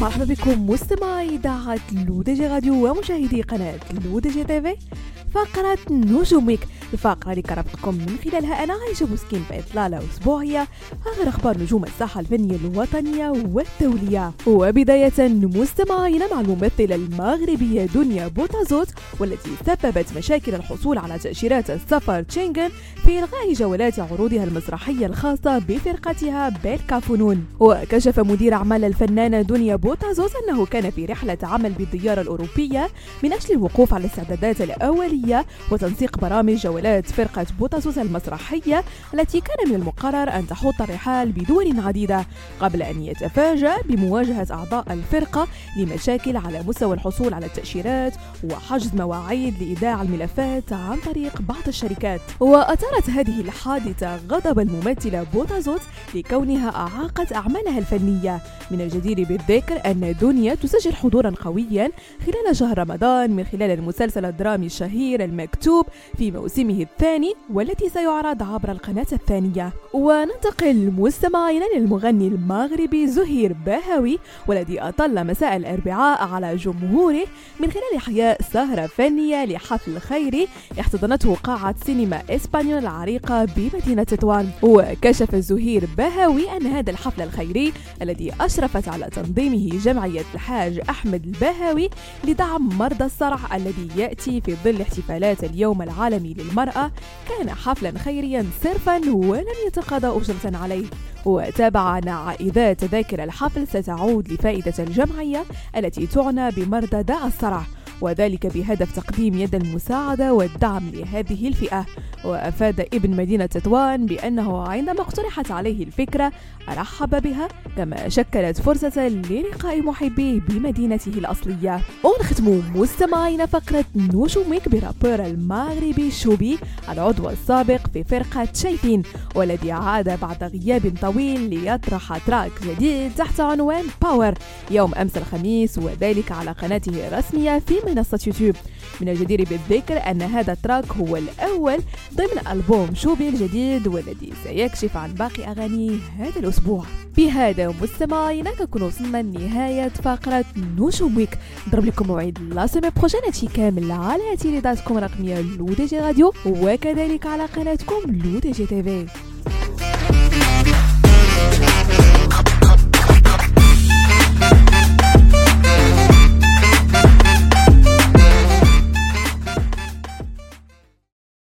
مرحبا بكم مستمعي إذاعة L'ODJ Radio ومشاهدي قناة L'ODJ TV فقرة نجوم week. الفقرة اللي كنرافقكم من خلالها. أنا عايشة بوسكين بإطلالة أسبوعية. آخر أخبار نجوم الساحة الفنية الوطنية والدولية. وبداية مستمعين مع الممثلة المغربية دنيا بوتازوت والتي سببت مشاكل الحصول على تأشيرات السفر شنغن في إلغاء جولات عروضها المسرحية الخاصة بفرقتها بيلكا فنون وكشف مدير أعمال الفنانة دنيا بوتازوت أنه كان في رحلة عمل بالديار الأوروبية من أجل الوقوف على الاستعدادات الأولية وتنسيق برامج جولات فرقة بوتازوت المسرحية التي كان من المقرر أن تحط الرحال بدول عديدة قبل أن يتفاجأ بمواجهة أعضاء الفرقة لمشاكل على مستوى الحصول على التأشيرات وحجز مواعيد لإيداع الملفات عن طريق بعض الشركات. وأثارت هذه الحادثة غضب الممثلة بوتازوت لكونها أعاقت أعمالها الفنية. من الجدير بالذكر أن دنيا تسجل حضورا قويا خلال شهر رمضان من خلال المسلسل الدرامي الشهير المكتوب في موسمه الثاني والتي سيعرض عبر القناة الثانية. وننتقل مستمعين للمغني المغربي زهير باهوي والذي أطل مساء الأربعاء على جمهوره من خلال إحياء سهرة فنية لحفل خيري احتضنته قاعة سينما إسبانيول العريقة بمدينة تطوان وكشف زهير باهوي أن هذا الحفل الخيري الذي أشرفت على تنظيمه جمعية الحاج أحمد الباهوي لدعم مرضى الصرع الذي يأتي في ظل احتفالات اليوم العالمي للمرأة كان حفلا خيريا صرفا ولم يتقاضى أجرة عليه. وتابع أن عائدات تذاكر الحفل ستعود لفائدة الجمعية التي تعنى بمرضى داء الصرع. وذلك بهدف تقديم يد المساعدة والدعم لهذه الفئة. وأفاد ابن مدينة تطوان بأنه عندما اقترحت عليه الفكرة رحب بها كما شكلت فرصة للقاء محبيه بمدينته الأصلية. ونختم مستمعين فقرة نجوم week ب rappeur المغربي شوبي العضو السابق في فرقة شايفين والذي عاد بعد غياب طويل ليطرح track جديد تحت عنوان Power يوم أمس الخميس وذلك على قناته الرسمية في منصة يوتيوب من الجدير بالذكر أن هذا ال track هو الأول ضمن ألبوم شوبي الجديد والذي سيكشف عن باقي أغانيه هذا الأسبوع. بهذا مستمعينا كنكون وصلنا لنهاية فقرة نجوم week نضرب لكم موعد la semaine prochaine كامل على إذاعتكم الرقمية L'ODJ Radio وكذلك على قناتكم L'ODJ TV.